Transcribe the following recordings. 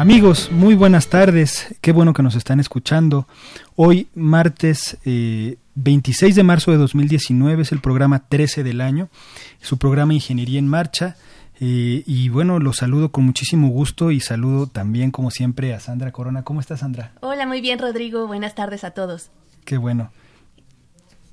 Amigos, muy buenas tardes. Qué bueno que nos están escuchando. Hoy, martes 26 eh, de marzo de 2019, es el programa 13 del año, su programa Ingeniería en Marcha. Eh, y bueno, los saludo con muchísimo gusto y saludo también, como siempre, a Sandra Corona. ¿Cómo estás, Sandra? Hola, muy bien, Rodrigo. Buenas tardes a todos. Qué bueno.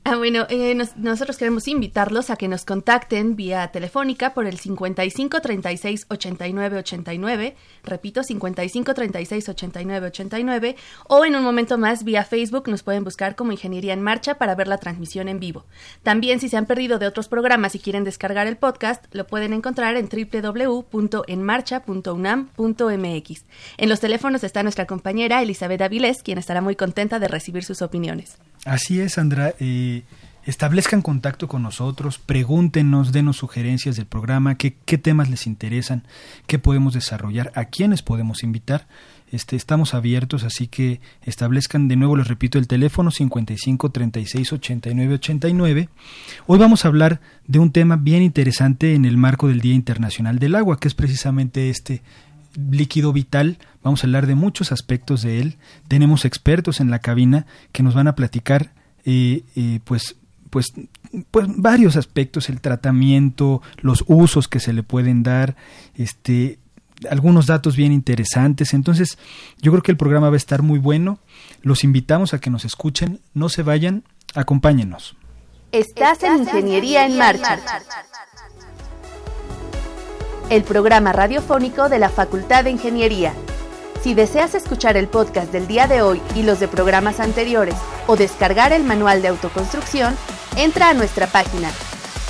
Ah, bueno, eh, nosotros queremos invitarlos a que nos contacten vía telefónica por el 55 36 89 89, repito, 55 36 89 89, o en un momento más vía Facebook nos pueden buscar como Ingeniería en Marcha para ver la transmisión en vivo. También si se han perdido de otros programas y quieren descargar el podcast, lo pueden encontrar en www.enmarcha.unam.mx. En los teléfonos está nuestra compañera Elizabeth Avilés, quien estará muy contenta de recibir sus opiniones. Así es, Sandra. Eh, establezcan contacto con nosotros, pregúntenos, denos sugerencias del programa, qué, temas les interesan, qué podemos desarrollar, a quiénes podemos invitar. Este, estamos abiertos, así que establezcan de nuevo, les repito, el teléfono 55 36 89 89. Hoy vamos a hablar de un tema bien interesante en el marco del Día Internacional del Agua, que es precisamente este líquido vital. Vamos a hablar de muchos aspectos de él. Tenemos expertos en la cabina que nos van a platicar, eh, eh, pues, pues, pues varios aspectos, el tratamiento, los usos que se le pueden dar, este, algunos datos bien interesantes. Entonces, yo creo que el programa va a estar muy bueno. Los invitamos a que nos escuchen, no se vayan, acompáñenos. Estás en Ingeniería en Marcha el programa radiofónico de la Facultad de Ingeniería. Si deseas escuchar el podcast del día de hoy y los de programas anteriores o descargar el manual de autoconstrucción, entra a nuestra página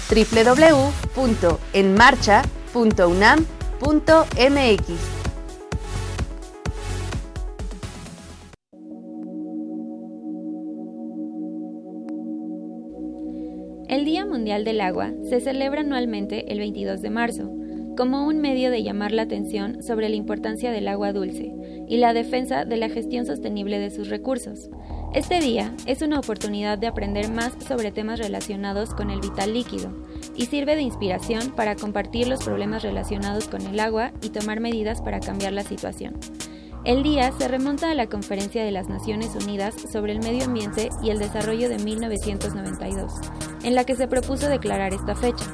www.enmarcha.unam.mx. El Día Mundial del Agua se celebra anualmente el 22 de marzo como un medio de llamar la atención sobre la importancia del agua dulce y la defensa de la gestión sostenible de sus recursos. Este día es una oportunidad de aprender más sobre temas relacionados con el vital líquido y sirve de inspiración para compartir los problemas relacionados con el agua y tomar medidas para cambiar la situación. El día se remonta a la Conferencia de las Naciones Unidas sobre el Medio Ambiente y el Desarrollo de 1992, en la que se propuso declarar esta fecha,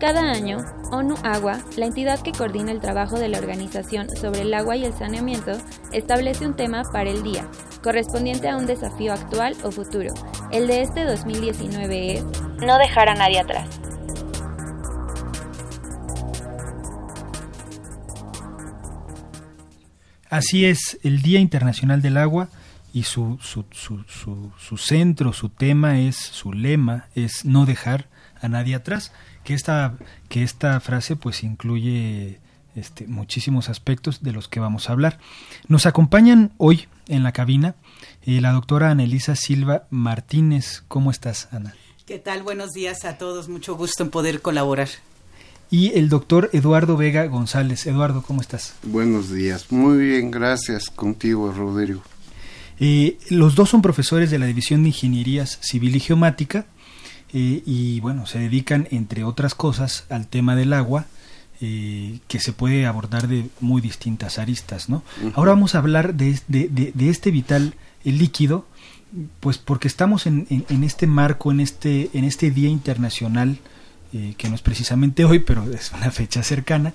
cada año, ONU Agua, la entidad que coordina el trabajo de la Organización sobre el Agua y el Saneamiento, establece un tema para el día, correspondiente a un desafío actual o futuro. El de este 2019 es No dejar a nadie atrás. Así es, el Día Internacional del Agua y su, su, su, su, centro, su tema es, su lema es no dejar a nadie atrás que esta, que esta frase pues incluye este, muchísimos aspectos de los que vamos a hablar. Nos acompañan hoy en la cabina eh, la doctora Anelisa Silva Martínez. ¿Cómo estás, Ana? ¿Qué tal? Buenos días a todos. Mucho gusto en poder colaborar. Y el doctor Eduardo Vega González. Eduardo, ¿cómo estás? Buenos días. Muy bien, gracias contigo, Rodrigo. Eh, los dos son profesores de la División de Ingenierías Civil y Geomática eh, y bueno, se dedican, entre otras cosas, al tema del agua, eh, que se puede abordar de muy distintas aristas, ¿no? Ahora vamos a hablar de, de, este vital líquido, pues porque estamos en, en, este marco, en este, en este Día Internacional, eh, que no es precisamente hoy, pero es una fecha cercana,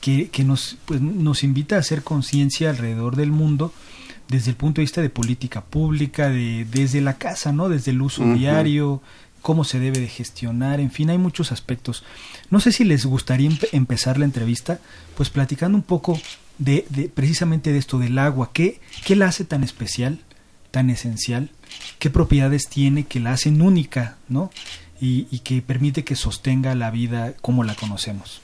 que, que nos, pues, nos invita a hacer conciencia alrededor del mundo desde el punto de vista de política pública, de, desde la casa, ¿no? Desde el uso diario, cómo se debe de gestionar, en fin, hay muchos aspectos. No sé si les gustaría empezar la entrevista, pues platicando un poco de, de, precisamente de esto del agua, ¿qué, qué la hace tan especial, tan esencial, qué propiedades tiene que la hacen única, ¿no? Y, y que permite que sostenga la vida como la conocemos.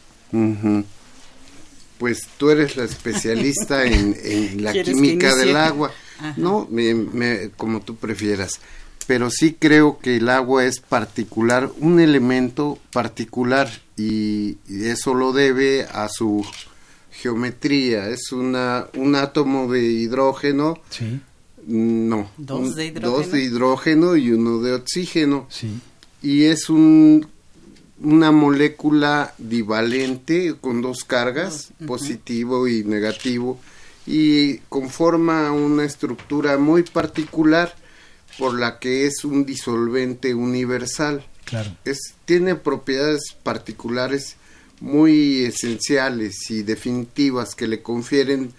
Pues tú eres la especialista en, en la química del agua, ¿no? Me, me, como tú prefieras pero sí creo que el agua es particular, un elemento particular y, eso lo debe a su geometría. Es una, un átomo de hidrógeno. Sí. No. Dos de hidrógeno. Dos de hidrógeno y uno de oxígeno. Sí. Y es un, una molécula divalente con dos cargas, positivo y negativo, y conforma una estructura muy particular por la que es un disolvente universal. Claro. Es, tiene propiedades particulares muy esenciales y definitivas que le confieren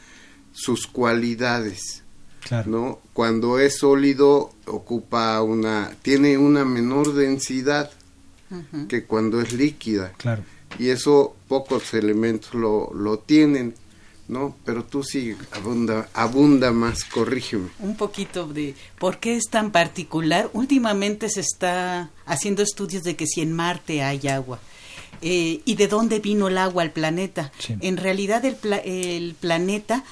sus cualidades. Claro. ¿no? Cuando es sólido ocupa una tiene una menor densidad que cuando es líquida. Claro. Y eso pocos elementos lo, lo tienen. ¿no? Pero tú sí, abunda, abunda más, corrígeme. Un poquito de por qué es tan particular. Últimamente se está haciendo estudios de que si en Marte hay agua. Eh, y de dónde vino el agua al planeta. Sí. En realidad el, pla el planeta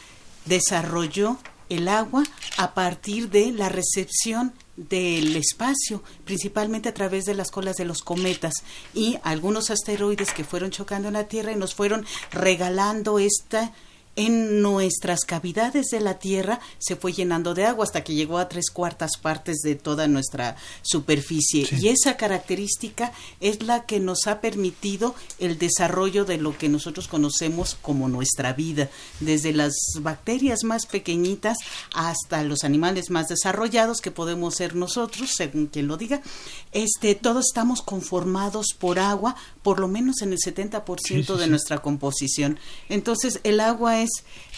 desarrolló el agua a partir de la recepción del espacio, principalmente a través de las colas de los cometas. Y algunos asteroides que fueron chocando en la Tierra y nos fueron regalando esta en nuestras cavidades de la Tierra se fue llenando de agua hasta que llegó a tres cuartas partes de toda nuestra superficie. Sí. Y esa característica es la que nos ha permitido el desarrollo de lo que nosotros conocemos como nuestra vida, desde las bacterias más pequeñitas hasta los animales más desarrollados que podemos ser nosotros, según quien lo diga. Este, todos estamos conformados por agua, por lo menos en el 70% Sí, sí, de nuestra composición. Entonces, el agua es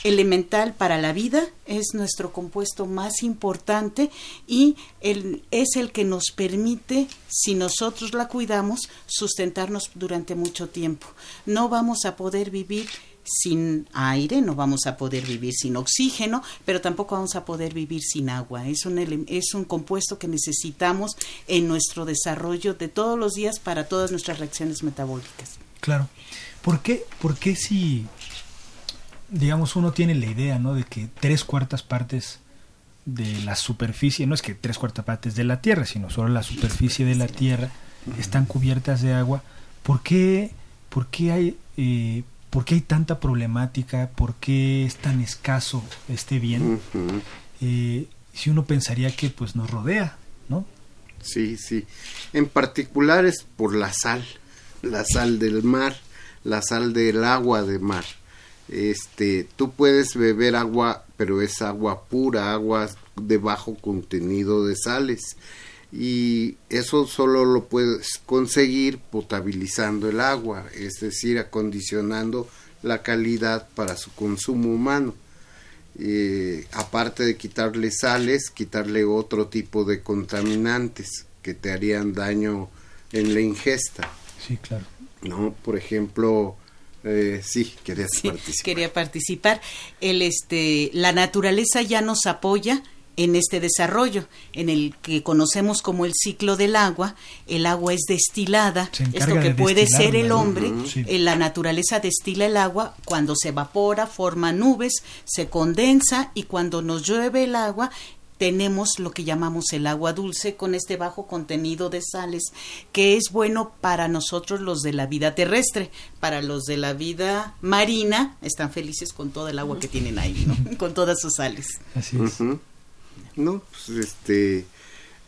elemental para la vida, es nuestro compuesto más importante y el, es el que nos permite, si nosotros la cuidamos, sustentarnos durante mucho tiempo. No vamos a poder vivir sin aire, no vamos a poder vivir sin oxígeno, pero tampoco vamos a poder vivir sin agua. Es un, es un compuesto que necesitamos en nuestro desarrollo de todos los días para todas nuestras reacciones metabólicas. Claro. ¿Por qué, por qué si, digamos, uno tiene la idea, ¿no? De que tres cuartas partes de la superficie, no es que tres cuartas partes de la Tierra, sino solo la superficie de la Tierra están cubiertas de agua. ¿Por qué, por qué hay, eh, por qué hay tanta problemática? ¿Por qué es tan escaso este bien? Eh, si uno pensaría que pues nos rodea, ¿no? Sí, sí. En particular es por la sal, la sal del mar, la sal del agua de mar. Este, tú puedes beber agua, pero es agua pura, agua de bajo contenido de sales. Y eso solo lo puedes conseguir potabilizando el agua, es decir, acondicionando la calidad para su consumo humano. Eh, aparte de quitarle sales, quitarle otro tipo de contaminantes que te harían daño en la ingesta, Sí, claro. ¿no? Por ejemplo, eh, sí, querías Sí, participar. quería participar. El, este, la naturaleza ya nos apoya en este desarrollo, en el que conocemos como el ciclo del agua. El agua es destilada, esto que de puede ser el hombre. Sí. eh, la naturaleza destila el agua cuando se evapora, forma nubes, se condensa y cuando nos llueve el agua tenemos lo que llamamos el agua dulce con este bajo contenido de sales que es bueno para nosotros los de la vida terrestre, para los de la vida marina están felices con todo el agua que tienen ahí, ¿no? con todas sus sales. Así es. No, pues este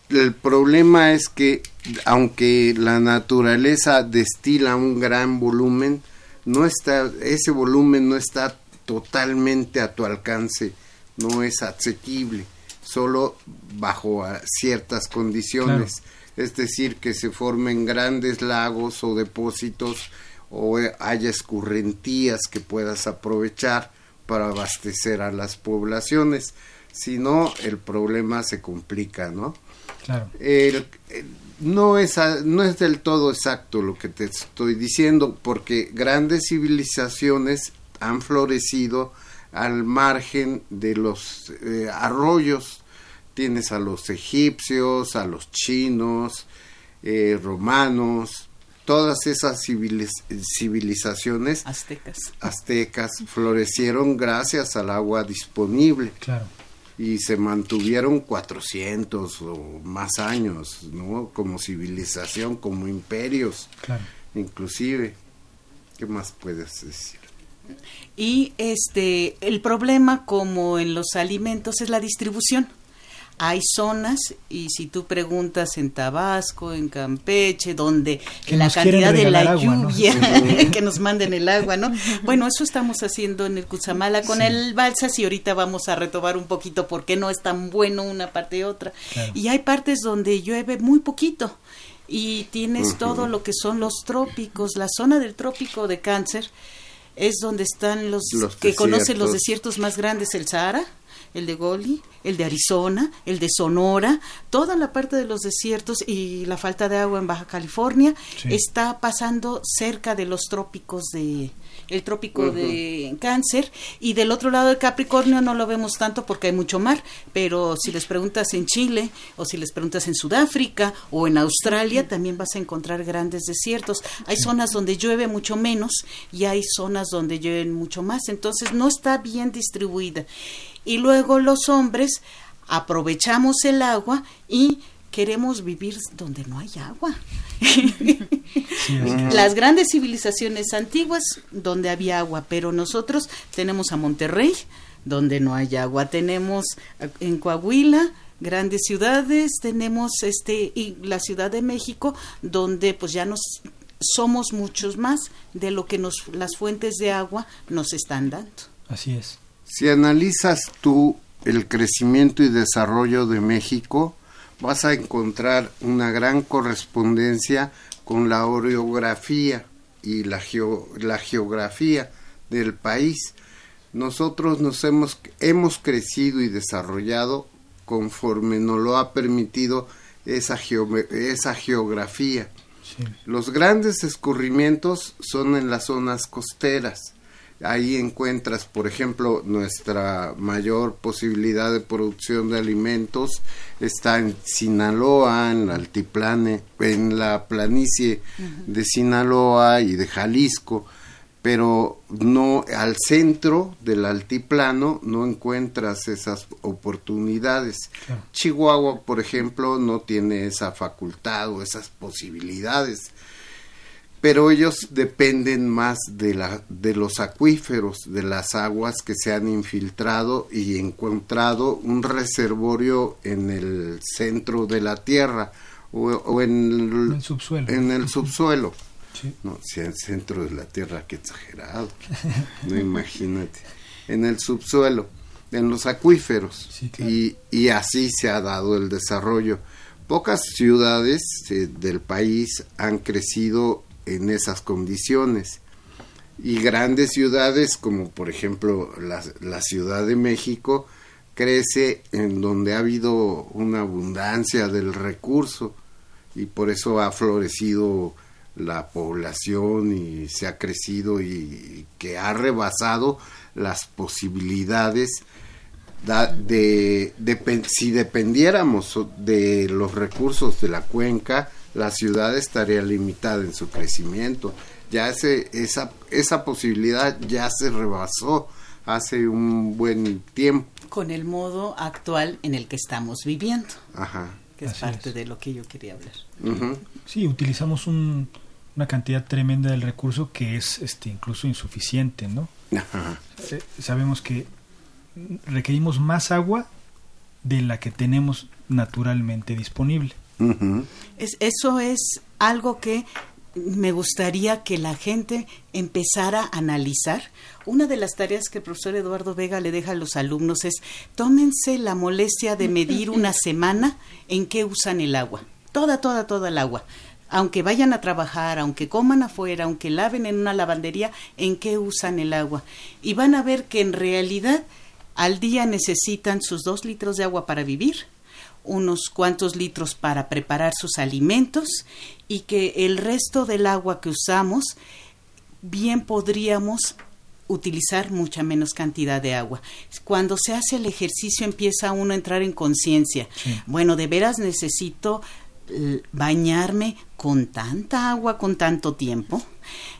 el problema es que aunque la naturaleza destila un gran volumen, no está ese volumen no está totalmente a tu alcance, no es asequible, solo bajo ciertas condiciones, es decir, que se formen grandes lagos o depósitos o haya escurrentías que puedas aprovechar para abastecer a las poblaciones. Si no, el problema se complica, ¿no? Claro. no, es, no es del todo exacto lo que te estoy diciendo, porque grandes civilizaciones han florecido al margen de los eh, arroyos. Tienes a los egipcios, a los chinos, eh, romanos, todas esas civilizaciones aztecas. aztecas florecieron gracias al agua disponible. Claro. Y se mantuvieron 400 o más años, ¿no? Como civilización, como imperios. Claro. Inclusive. ¿Qué más puedes decir? Y este el problema como en los alimentos es la distribución. Hay zonas y si tú preguntas en Tabasco, en Campeche, donde la cantidad de la lluvia que nos manden el agua, ¿no? Bueno, eso estamos haciendo en el Cutzamala con el Balsas y ahorita vamos a retomar un poquito porque no es tan bueno una parte y otra. Y hay partes donde llueve muy poquito y tienes todo lo que son los trópicos, la zona del trópico de cáncer es donde están los, que conocen los desiertos más grandes, el Sahara el de Goli, el de Arizona, el de Sonora, toda la parte de los desiertos y la falta de agua en Baja California está pasando cerca de los trópicos de el trópico de cáncer y del otro lado del Capricornio no lo vemos tanto porque hay mucho mar, pero si les preguntas en Chile o si les preguntas en Sudáfrica o en Australia también vas a encontrar grandes desiertos. Hay zonas donde llueve mucho menos y hay zonas donde llueve mucho más, entonces no está bien distribuida y luego los hombres aprovechamos el agua y queremos vivir donde no hay agua. Las grandes civilizaciones antiguas donde había agua, pero nosotros tenemos a Monterrey donde no hay agua, tenemos en Coahuila grandes ciudades, tenemos este y la Ciudad de México donde pues ya nos somos muchos más de lo que nos las fuentes de agua nos están dando. Así es. Si analizas tú el crecimiento y desarrollo de México, vas a encontrar una gran correspondencia con la orografía y la, la geografía del país. Nosotros nos hemos, hemos crecido y desarrollado conforme nos lo ha permitido esa, esa geografía. Los grandes escurrimientos son en las zonas costeras Ahí encuentras, por ejemplo, nuestra mayor posibilidad de producción de alimentos está en Sinaloa, en el altiplane, en la planicie de Sinaloa y de Jalisco, pero no al centro del altiplano no encuentras esas oportunidades. Chihuahua, por ejemplo, no tiene esa facultad o esas posibilidades pero ellos dependen más de, la, de los acuíferos, de las aguas que se han infiltrado y encontrado un reservorio en el centro de la tierra o, en, el, subsuelo. En el subsuelo. No, si en el centro de la tierra, qué exagerado. No imagínate. En el subsuelo, en los acuíferos. y, y así se ha dado el desarrollo. Pocas ciudades eh, del país han crecido en esas condiciones. Y grandes ciudades como por ejemplo la, la Ciudad de México crece en donde ha habido una abundancia del recurso y por eso ha florecido la población y se ha crecido y que ha rebasado las posibilidades de, de, si dependiéramos de los recursos de la cuenca la ciudad estaría limitada en su crecimiento. Ya ese, esa, esa posibilidad ya se rebasó hace un buen tiempo. Con el modo actual en el que estamos viviendo. Ajá. Que es parte de lo que yo quería hablar. Sí, utilizamos un, una cantidad tremenda del recurso que es este incluso insuficiente, ¿no? Ajá. Eh, sabemos que requerimos más agua de la que tenemos naturalmente disponible es, eso es algo que me gustaría que la gente empezara a analizar. Una de las tareas que el profesor Eduardo Vega le deja a los alumnos es tómense la molestia de medir una semana en qué usan el agua. Toda, toda, toda el agua. aunque vayan a trabajar, aunque coman afuera, aunque laven en una lavandería, en qué usan el agua. Y van a ver que en realidad al día necesitan sus dos litros de agua para vivir, unos cuantos litros para preparar sus alimentos y que el resto del agua que usamos bien podríamos utilizar mucha menos cantidad de agua. Cuando se hace el ejercicio empieza uno a entrar en conciencia. Bueno, de veras necesito bañarme con tanta agua, con tanto tiempo.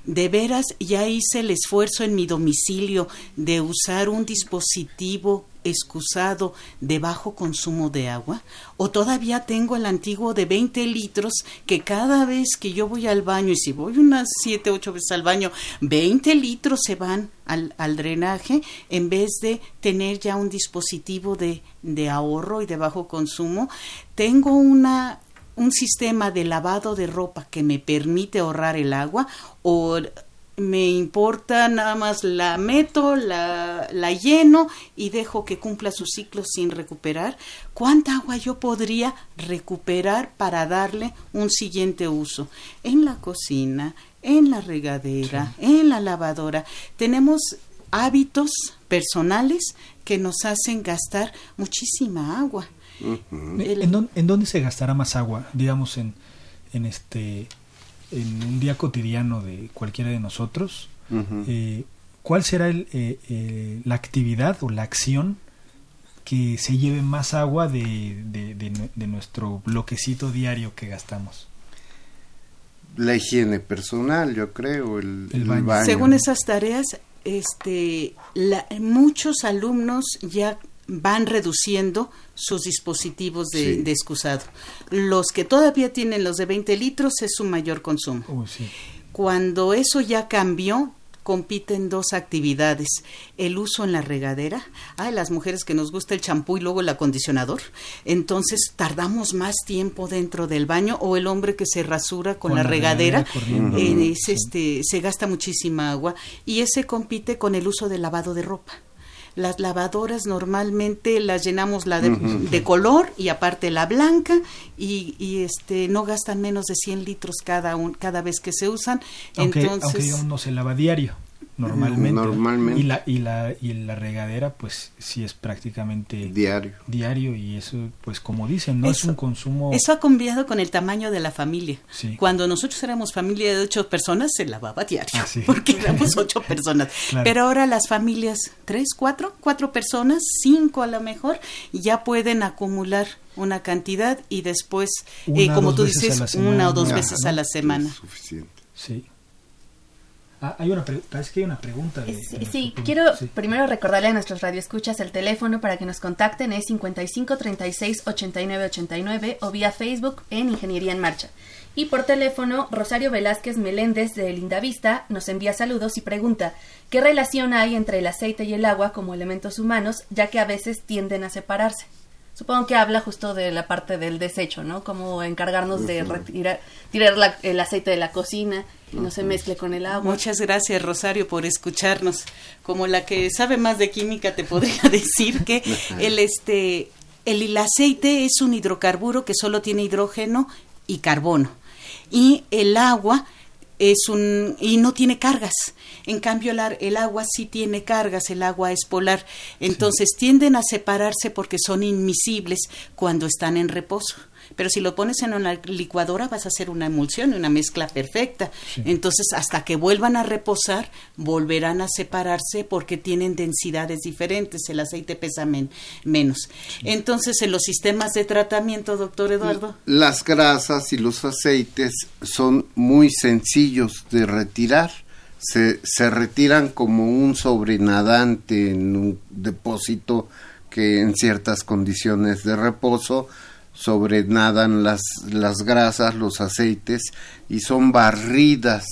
De veras ya hice el esfuerzo en mi domicilio de usar un dispositivo excusado de bajo consumo de agua? ¿O todavía tengo el antiguo de 20 litros que cada vez que yo voy al baño, y si voy unas 7, 8 veces al baño, 20 litros se van al, al drenaje en vez de tener ya un dispositivo de, de ahorro y de bajo consumo? Tengo una un sistema de lavado de ropa que me permite ahorrar el agua o me importa nada más la meto, la, la lleno y dejo que cumpla su ciclo sin recuperar. ¿Cuánta agua yo podría recuperar para darle un siguiente uso? En la cocina, en la regadera, en la lavadora. Tenemos hábitos personales que nos hacen gastar muchísima agua. ¿En, dónde, se gastará más agua? Digamos, en, en, este, en un día cotidiano de cualquiera de nosotros. Eh, ¿Cuál será el, eh, eh, la actividad o la acción que se lleve más agua de, de, nuestro bloquecito diario que gastamos? La higiene personal, yo creo, el, Según esas tareas, este, muchos alumnos ya van reduciendo sus dispositivos de, excusado. Los que todavía tienen los de 20 litros es su mayor consumo. Cuando eso ya cambió, compiten dos actividades. El uso en la regadera. Hay las mujeres que nos gusta el champú y luego el acondicionador. Entonces tardamos más tiempo dentro del baño o el hombre que se rasura con, la, regadera. Eh, este, se gasta muchísima agua y ese compite con el uso del lavado de ropa. Las lavadoras normalmente las llenamos la de, color y aparte la blanca y, y, este no gastan menos de 100 litros cada un, cada vez que se usan. Entonces, aunque no se lava diario normalmente. Normalmente. Y la, y la, y la regadera, pues sí es prácticamente diario. Diario y eso, pues como dicen, no es un consumo. Eso ha cambiado con el tamaño de la familia. Cuando nosotros éramos familia de ocho personas, se lavaba diario, ah, porque éramos ocho personas. Pero ahora las familias, tres, cuatro, cuatro personas, cinco a lo mejor, ya pueden acumular una cantidad y después, eh, como tú dices, una o dos veces a la semana. suficiente. Sí. Ah, hay una parece que hay una pregunta. sí, quiero primero recordarle a nuestros radioescuchas el teléfono para que nos contacten es 55 36 89 89 o vía Facebook en Ingeniería en Marcha. Y por teléfono, Rosario Velázquez Meléndez de Lindavista nos envía saludos y pregunta ¿qué relación hay entre el aceite y el agua como elementos humanos, ya que a veces tienden a separarse? Supongo que habla justo de la parte del desecho, ¿no? Como encargarnos de retirar, tirar el aceite de la cocina y no se mezcle con el agua. Muchas gracias, Rosario, por escucharnos. Como la que sabe más de química, te podría decir que el, este, el aceite es un hidrocarburo que solo tiene hidrógeno y carbono. Y el agua es un y no tiene cargas. En cambio el, agua sí tiene cargas, el agua es polar. Entonces tienden a separarse porque son inmisibles cuando están en reposo pero si lo pones en una licuadora vas a hacer una emulsión, una mezcla perfecta. Entonces, hasta que vuelvan a reposar, volverán a separarse porque tienen densidades diferentes, el aceite pesa menos. Entonces, en los sistemas de tratamiento, doctor Eduardo. Las grasas y los aceites son muy sencillos de retirar. Se, se retiran como un sobrenadante en un depósito que en ciertas condiciones de reposo sobrenadan las, las grasas, los aceites y son barridas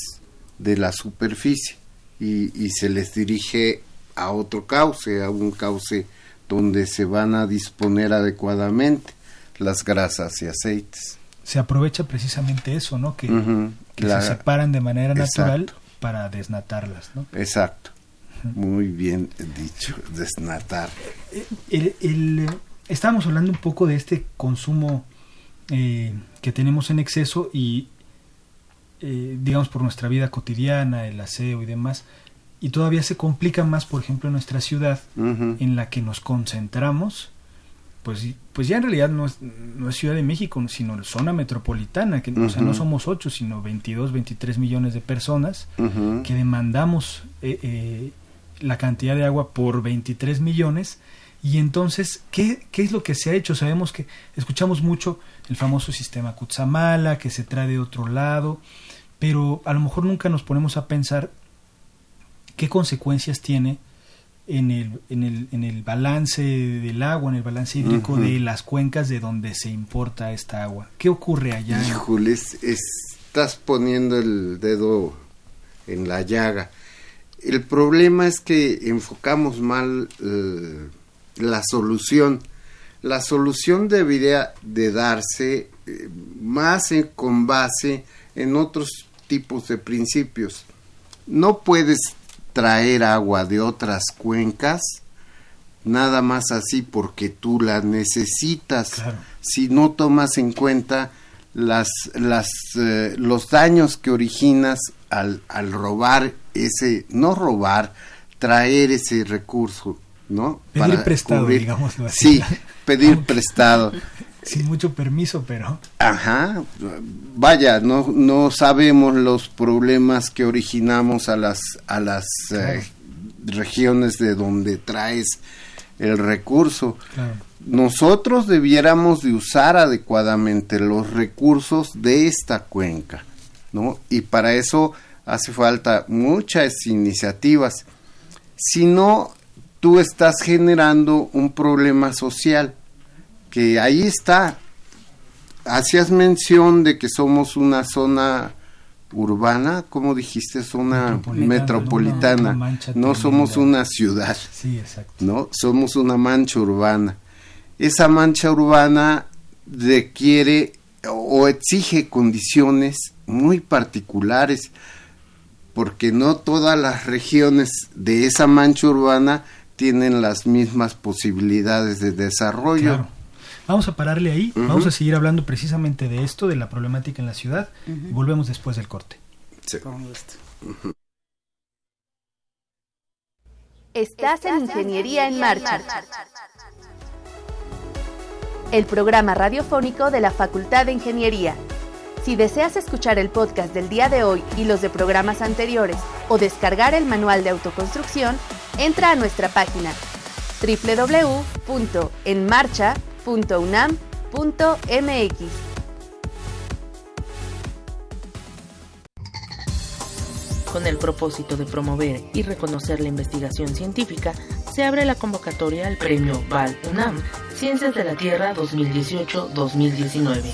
de la superficie y, y se les dirige a otro cauce, a un cauce donde se van a disponer adecuadamente las grasas y aceites. Se aprovecha precisamente eso, ¿no? Que, se separan de manera natural para desnatarlas, ¿no? Exacto. Muy bien dicho, desnatar. el, el estábamos hablando un poco de este consumo eh, que tenemos en exceso y eh, digamos, por nuestra vida cotidiana, el aseo y demás, y todavía se complica más, por ejemplo, en nuestra ciudad, en la que nos concentramos, pues, pues ya en realidad no es, no es Ciudad de México, sino zona metropolitana, que o sea, no somos 8, sino 22, 23 millones de personas que demandamos eh, eh, la cantidad de agua por 23 millones. Y entonces, ¿qué, ¿qué es lo que se ha hecho? Sabemos que escuchamos mucho el famoso sistema Kutsamala, que se trae de otro lado, pero a lo mejor nunca nos ponemos a pensar qué consecuencias tiene en el, en el, en el balance del agua, en el balance hídrico de las cuencas de donde se importa esta agua. ¿Qué ocurre allá? Híjoles, estás poniendo el dedo en la llaga. El problema es que enfocamos mal eh, la solución. La solución debería de darse eh, más con base en otros tipos de principios. No puedes traer agua de otras cuencas, nada más así porque tú la necesitas. Si no tomas en cuenta las, las, eh, los daños que originas al, al robar ese, no robar, traer ese recurso, ¿no? Pedir prestado, digámoslo así. Sí, pedir prestado. Sin mucho permiso, pero. Ajá. Vaya, no, no sabemos los problemas que originamos a las, a las eh, regiones de donde traes el recurso. Nosotros debiéramos de usar adecuadamente los recursos de esta cuenca, ¿no? Y para eso hace falta muchas iniciativas. Si no, tú estás generando un problema social que ahí está. Hacías mención de que somos una zona urbana, como dijiste, zona metropolitana, no, somos una ciudad, sí, exacto. no, somos una mancha urbana. Esa mancha urbana requiere o exige condiciones muy particulares, porque no todas las regiones de esa mancha urbana tienen las mismas posibilidades de desarrollo. Vamos a pararle ahí, vamos a seguir hablando precisamente de esto, de la problemática en la ciudad, y volvemos después del corte. Sí. Estás en Ingeniería en Marcha, el programa radiofónico de la Facultad de Ingeniería. Si deseas escuchar el podcast del día de hoy y los de programas anteriores o descargar el manual de autoconstrucción, entra a nuestra página www.enmarcha.com .unam.mx Con el propósito de promover y reconocer la investigación científica, se abre la convocatoria al Premio Val UNAM Ciencias de la Tierra 2018-2019.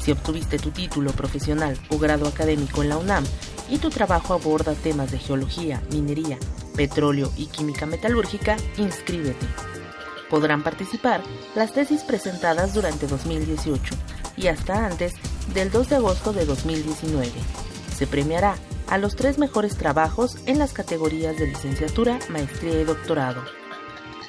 Si obtuviste tu título profesional o grado académico en la UNAM y tu trabajo aborda temas de geología, minería, petróleo y química metalúrgica, inscríbete podrán participar las tesis presentadas durante 2018 y hasta antes del 2 de agosto de 2019. Se premiará a los tres mejores trabajos en las categorías de licenciatura, maestría y doctorado.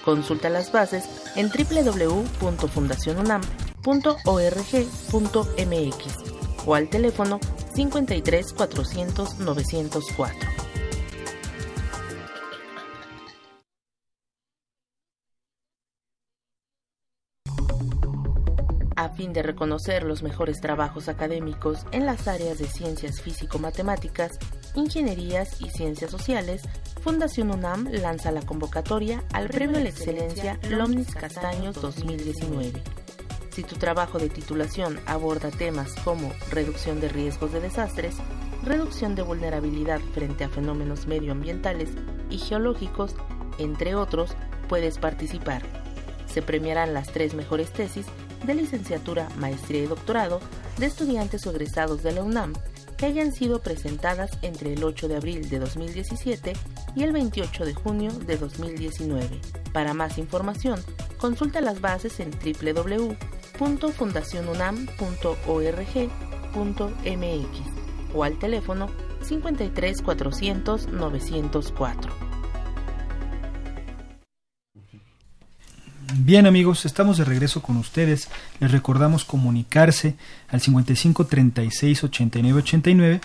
Consulta las bases en www.fundacionunam.org.mx o al teléfono 53 400 904. A fin de reconocer los mejores trabajos académicos en las áreas de ciencias físico-matemáticas, ingenierías y ciencias sociales, Fundación UNAM lanza la convocatoria al Premio a la Excelencia Lomnis Castaños 2019. Si tu trabajo de titulación aborda temas como reducción de riesgos de desastres, reducción de vulnerabilidad frente a fenómenos medioambientales y geológicos, entre otros, puedes participar. Se premiarán las tres mejores tesis de licenciatura, maestría y doctorado de estudiantes o egresados de la UNAM que hayan sido presentadas entre el 8 de abril de 2017 y el 28 de junio de 2019. Para más información, consulta las bases en www.fundacionunam.org.mx o al teléfono 53 400 904. Bien amigos, estamos de regreso con ustedes. Les recordamos comunicarse al 55 36 89 89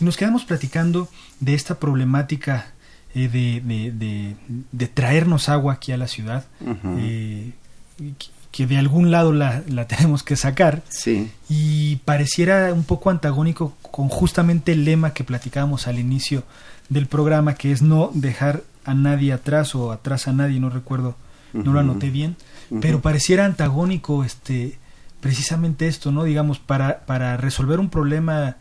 y nos quedamos platicando de esta problemática eh, de, de, traernos agua aquí a la ciudad, eh, que de algún lado la, la, tenemos que sacar. Sí. Y pareciera un poco antagónico con justamente el lema que platicábamos al inicio del programa, que es no dejar a nadie atrás o atrás a nadie, no recuerdo, no lo anoté bien, pero pareciera antagónico este precisamente esto, ¿no? Digamos, para, para resolver un problema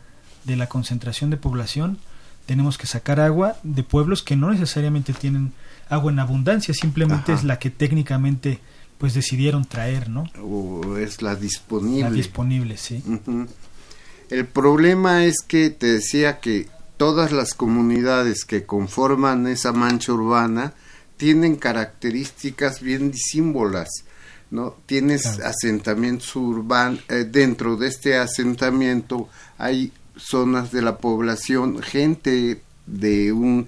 de la concentración de población, tenemos que sacar agua de pueblos que no necesariamente tienen agua en abundancia, simplemente es la que técnicamente pues decidieron traer, ¿no? O es la disponible. La disponible, sí. El problema es que te decía que todas las comunidades que conforman esa mancha urbana tienen características bien disímbolas, ¿no? Tienes asentamientos urbanos, eh, dentro de este asentamiento hay zonas de la población, gente de un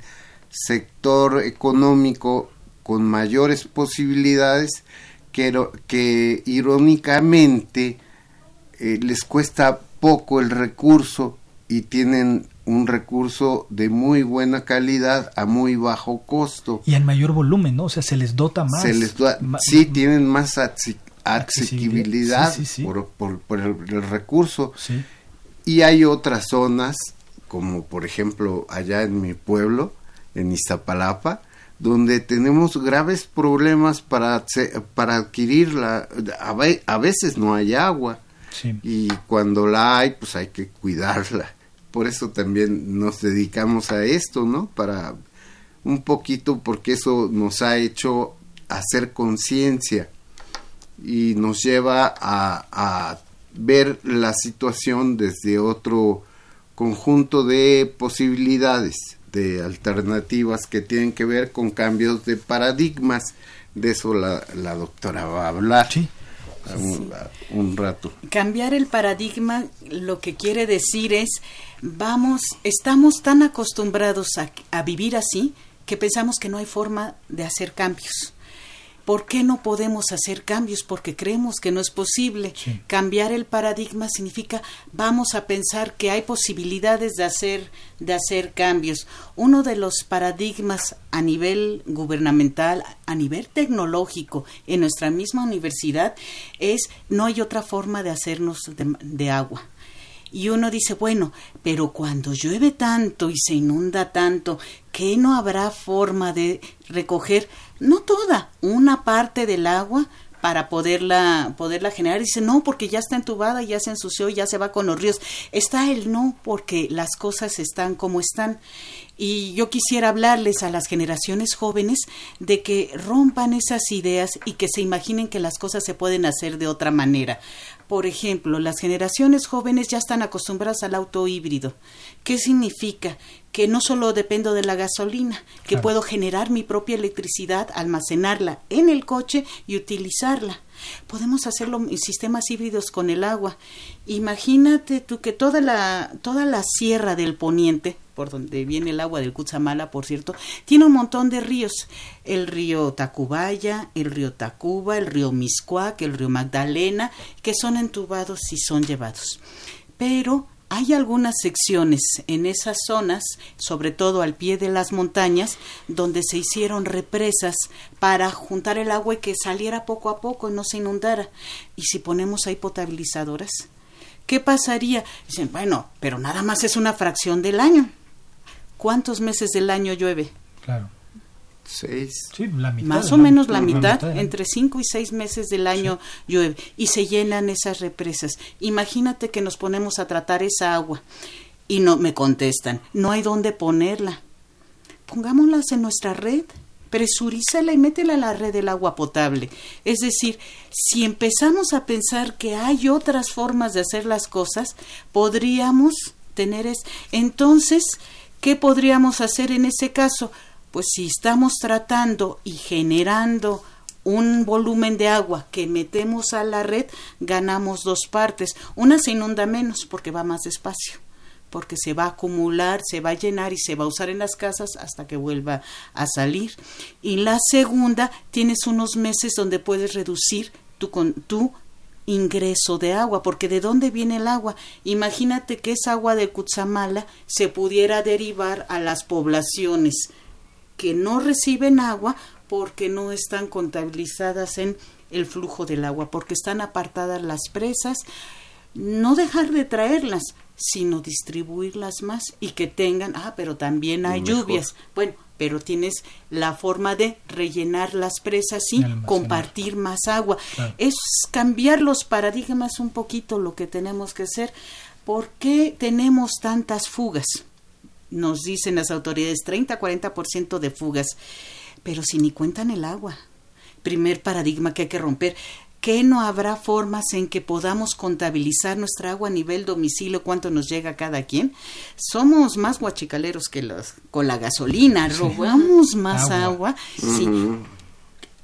sector económico con mayores posibilidades que, que irónicamente eh, les cuesta poco el recurso y tienen un recurso de muy buena calidad a muy bajo costo. Y en mayor volumen, ¿no? O sea, se les dota más. Se les sí, tienen más accesibilidad, Por, por, el, recurso. Y hay otras zonas, como por ejemplo allá en mi pueblo, en Iztapalapa, donde tenemos graves problemas para, para adquirirla. A, veces no hay agua. Y cuando la hay, pues hay que cuidarla por eso también nos dedicamos a esto, ¿no? Para un poquito, porque eso nos ha hecho hacer conciencia y nos lleva a, ver la situación desde otro conjunto de posibilidades, de alternativas que tienen que ver con cambios de paradigmas. De eso la, la doctora va a hablar. Sí un, rato. Cambiar el paradigma lo que quiere decir es, vamos, estamos tan acostumbrados a vivir así que pensamos que no hay forma de hacer cambios. ¿Por qué no podemos hacer cambios? Porque creemos que no es posible. Cambiar el paradigma significa vamos a pensar que hay posibilidades de hacer, de hacer cambios. Uno de los paradigmas a nivel gubernamental, a nivel tecnológico, en nuestra misma universidad, es no hay otra forma de hacernos de agua. Y uno dice, bueno, pero cuando llueve tanto y se inunda tanto, ¿qué no habrá forma de recoger? No toda, una parte del agua para poderla, poderla generar. Dice, no, porque ya está entubada, ya se ensució, ya se va con los ríos. Está el no, porque las cosas están como están. Y yo quisiera hablarles a las generaciones jóvenes de que rompan esas ideas y que se imaginen que las cosas se pueden hacer de otra manera. Por ejemplo, las generaciones jóvenes ya están acostumbradas al auto híbrido. ¿Qué significa? Que no solo dependo de la gasolina, que puedo generar mi propia electricidad, almacenarla en el coche y utilizarla. Podemos hacerlo en sistemas híbridos con el agua. Imagínate tú que toda la, toda la sierra del poniente, por donde viene el agua del Cutzamala, por cierto, tiene un montón de ríos. El río Tacubaya, el río Tacuba, el río Miscuac, el río Magdalena, que son entubados y son llevados. Pero hay algunas secciones en esas zonas, sobre todo al pie de las montañas, donde se hicieron represas para juntar el agua y que saliera poco a poco y no se inundara. ¿Y si ponemos ahí potabilizadoras? ¿Qué pasaría? Dicen, bueno, pero nada más es una fracción del año. ¿Cuántos meses del año llueve? Claro. Seis. Sí, la mitad, Más o menos la, mitad, entre cinco y seis meses del año llueve y se llenan esas represas. Imagínate que nos ponemos a tratar esa agua y no me contestan, no hay dónde ponerla. Pongámoslas en nuestra red, presurízala y métela en la red del agua potable. Es decir, si empezamos a pensar que hay otras formas de hacer las cosas, podríamos tener es entonces ¿Qué podríamos hacer en ese caso? Pues si estamos tratando y generando un volumen de agua que metemos a la red, ganamos dos partes. Una se inunda menos porque va más despacio, porque se va a acumular, se va a llenar y se va a usar en las casas hasta que vuelva a salir. Y la segunda, tienes unos meses donde puedes reducir tu, con, tu ingreso de agua, porque ¿de dónde viene el agua? Imagínate que esa agua de Cutzamala se pudiera derivar a las poblaciones que no reciben agua porque no están contabilizadas en el flujo del agua, porque están apartadas las presas, no dejar de traerlas, sino distribuirlas más y que tengan, ah, pero también hay lluvias. Bueno, pero tienes la forma de rellenar las presas y compartir más agua. Es cambiar los paradigmas un poquito lo que tenemos que hacer. ¿Por qué tenemos tantas fugas? Nos dicen las autoridades 30-40% de fugas, pero si ni cuentan el agua. Primer paradigma que hay que romper qué no habrá formas en que podamos contabilizar nuestra agua a nivel domicilio, cuánto nos llega cada quien? Somos más guachicaleros que los con la gasolina, robamos más agua. Sí.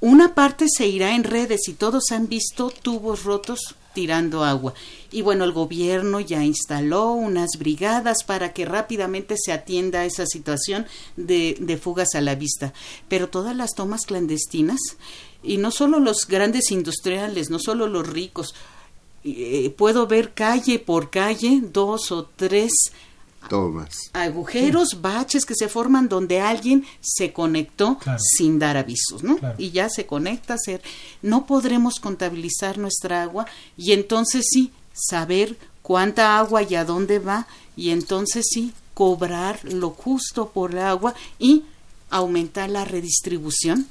Una parte se irá en redes y todos han visto tubos rotos tirando agua. Y bueno, el gobierno ya instaló unas brigadas para que rápidamente se atienda esa situación de, de fugas a la vista. Pero todas las tomas clandestinas y no solo los grandes industriales, no solo los ricos. Eh, puedo ver calle por calle dos o tres Tomas. agujeros, baches que se forman donde alguien se conectó sin dar avisos, ¿no? Y ya se conecta, ser, no podremos contabilizar nuestra agua y entonces sí saber cuánta agua y a dónde va y entonces sí cobrar lo justo por el agua y aumentar la redistribución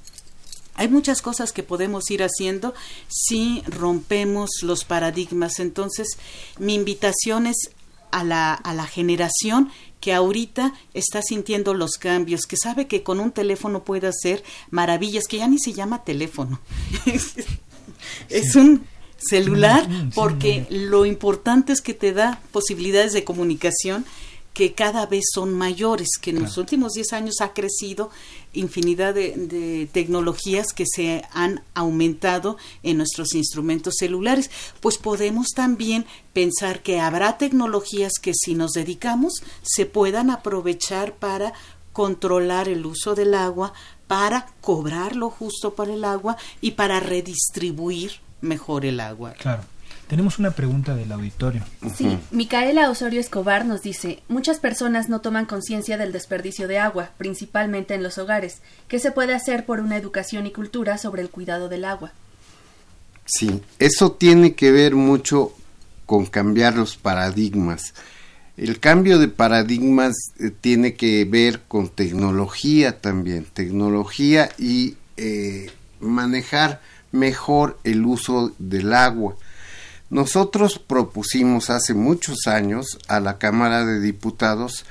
hay muchas cosas que podemos ir haciendo si rompemos los paradigmas. Entonces, mi invitación es a la, a la generación que ahorita está sintiendo los cambios, que sabe que con un teléfono puede hacer maravillas, que ya ni se llama teléfono. es un celular porque lo importante es que te da posibilidades de comunicación que cada vez son mayores, que en los últimos 10 años ha crecido infinidad de, tecnologías que se han aumentado en nuestros instrumentos celulares, pues podemos también pensar que habrá tecnologías que si nos dedicamos se puedan aprovechar para controlar el uso del agua, para cobrar lo justo por el agua y para redistribuir mejor el agua. Claro. Tenemos una pregunta del auditorio. Sí, Micaela Osorio Escobar nos dice, muchas personas no toman conciencia del desperdicio de agua, principalmente en los hogares. ¿Qué se puede hacer por una educación y cultura sobre el cuidado del agua? Sí, eso tiene que ver mucho con cambiar los paradigmas. El cambio de paradigmas eh, tiene que ver con tecnología también, tecnología y eh, manejar mejor el uso del agua. Nosotros propusimos hace muchos años a la Cámara de Diputados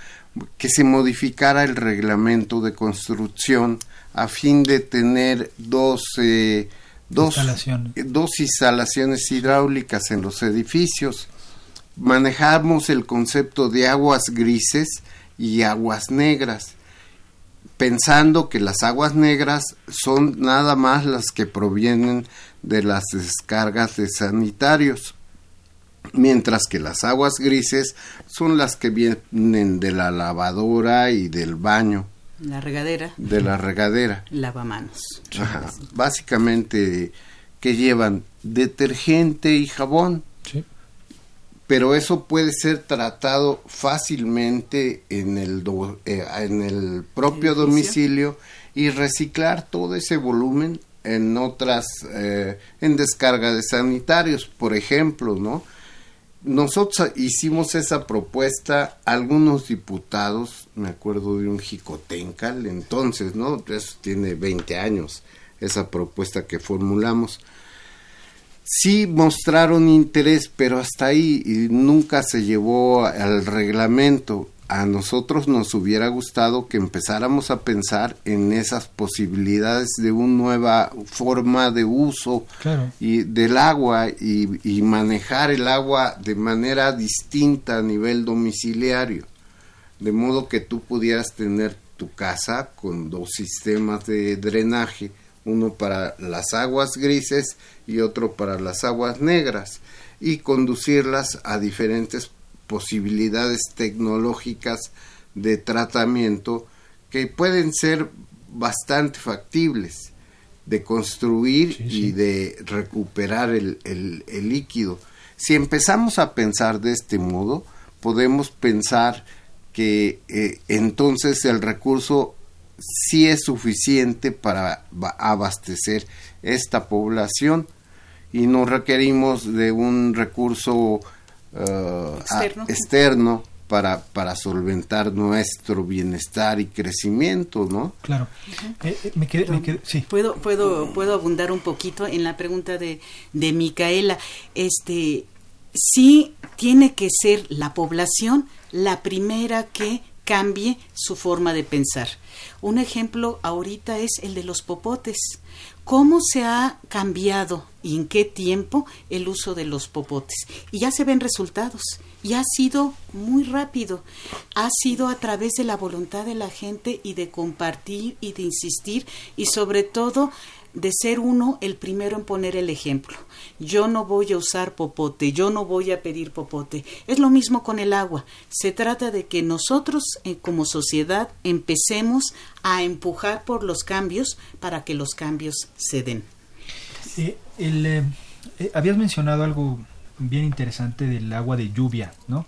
que se modificara el reglamento de construcción a fin de tener dos, eh, dos, dos instalaciones hidráulicas en los edificios. Manejamos el concepto de aguas grises y aguas negras, pensando que las aguas negras son nada más las que provienen de las descargas de sanitarios, mientras que las aguas grises son las que vienen de la lavadora y del baño. La regadera. De la regadera. Lavamanos. Básicamente que llevan detergente y jabón. Sí. Pero eso puede ser tratado fácilmente en el, eh, en el propio domicilio y reciclar todo ese volumen en otras, eh, en descarga de sanitarios, por ejemplo, ¿no? Nosotros hicimos esa propuesta, algunos diputados, me acuerdo de un jicotencal, entonces, ¿no? Eso tiene 20 años, esa propuesta que formulamos. Sí mostraron interés, pero hasta ahí y nunca se llevó al reglamento a nosotros nos hubiera gustado que empezáramos a pensar en esas posibilidades de una nueva forma de uso y del agua y, manejar el agua de manera distinta a nivel domiciliario. De modo que tú pudieras tener tu casa con dos sistemas de drenaje uno para las aguas grises y otro para las aguas negras y conducirlas a diferentes posibilidades tecnológicas de tratamiento que pueden ser bastante factibles de construir y de recuperar el, el, líquido. Si empezamos a pensar de este modo, podemos pensar que eh, entonces el recurso sí es suficiente para abastecer esta población y no requerimos de un recurso eh, externo, para, para solventar nuestro bienestar y crecimiento, ¿no? Claro. Eh, eh, me sí. Puedo, puedo, puedo abundar un poquito en la pregunta de, de Micaela. Este, sí tiene que ser la población la primera que cambie su forma de pensar. Un ejemplo ahorita es el de los popotes. ¿Cómo se ha cambiado y en qué tiempo el uso de los popotes? Y ya se ven resultados y ha sido muy rápido. Ha sido a través de la voluntad de la gente y de compartir y de insistir y sobre todo de ser uno el primero en poner el ejemplo. Yo no voy a usar popote, yo no voy a pedir popote. Es lo mismo con el agua. Se trata de que nosotros eh, como sociedad empecemos a empujar por los cambios para que los cambios se den. Eh, eh, habías mencionado algo bien interesante del agua de lluvia, ¿no?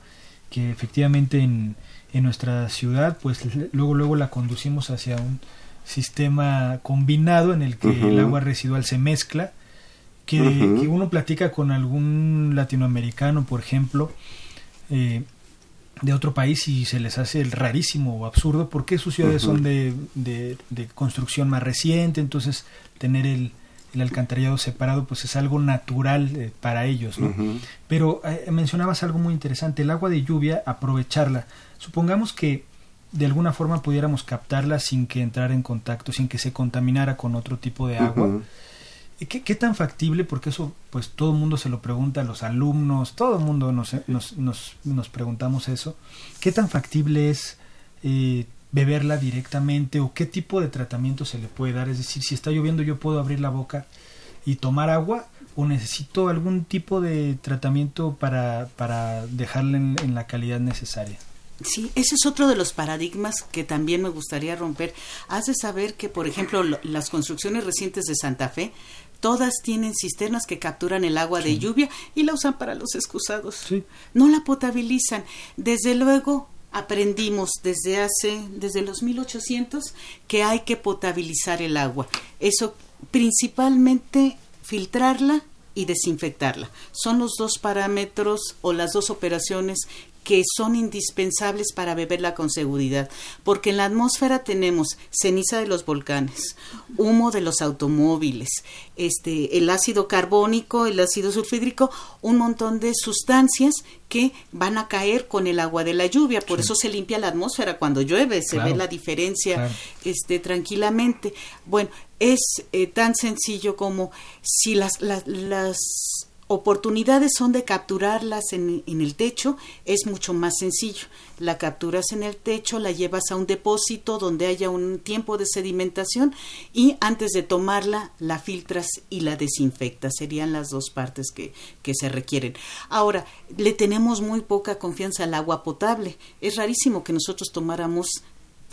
Que efectivamente en, en nuestra ciudad, pues luego luego la conducimos hacia un sistema combinado en el que el agua residual se mezcla, que, uno platica con algún latinoamericano, por ejemplo, eh, de otro país y se les hace el rarísimo o absurdo porque sus ciudades son de, de, de, construcción más reciente, entonces tener el, el alcantarillado separado pues es algo natural eh, para ellos, ¿no? Pero eh, mencionabas algo muy interesante, el agua de lluvia, aprovecharla. Supongamos que de alguna forma pudiéramos captarla sin que entrara en contacto, sin que se contaminara con otro tipo de agua. ¿Qué, ¿Qué, tan factible? Porque eso, pues todo el mundo se lo pregunta los alumnos, todo el mundo nos, nos, nos, nos preguntamos eso. ¿Qué tan factible es eh, beberla directamente o qué tipo de tratamiento se le puede dar. Es decir, si está lloviendo yo puedo abrir la boca y tomar agua o necesito algún tipo de tratamiento para, para dejarla en, la calidad necesaria. Sí, ese es otro de los paradigmas que también me gustaría romper. Has de saber que, por ejemplo, las construcciones recientes de Santa Fe, todas tienen cisternas que capturan el agua de lluvia y la usan para los excusados. No la potabilizan. Desde luego, aprendimos desde hace, desde los 1800, que hay que potabilizar el agua. Eso principalmente filtrarla y desinfectarla. Son los dos parámetros o las dos operaciones que son indispensables para beberla con seguridad, porque en la atmósfera tenemos ceniza de los volcanes, humo de los automóviles, este, el ácido carbónico, el ácido sulfídrico, un montón de sustancias que van a caer con el agua de la lluvia, por eso se limpia la atmósfera cuando llueve, se ve la diferencia este, tranquilamente. Bueno, es eh, tan sencillo como si las, las, las oportunidades son de capturarlas en, el techo, es mucho más sencillo. La capturas en el techo, la llevas a un depósito donde haya un tiempo de sedimentación y antes de tomarla la filtras y la desinfectas. Serían las dos partes que, que se requieren. Ahora, le tenemos muy poca confianza al agua potable. Es rarísimo que nosotros tomáramos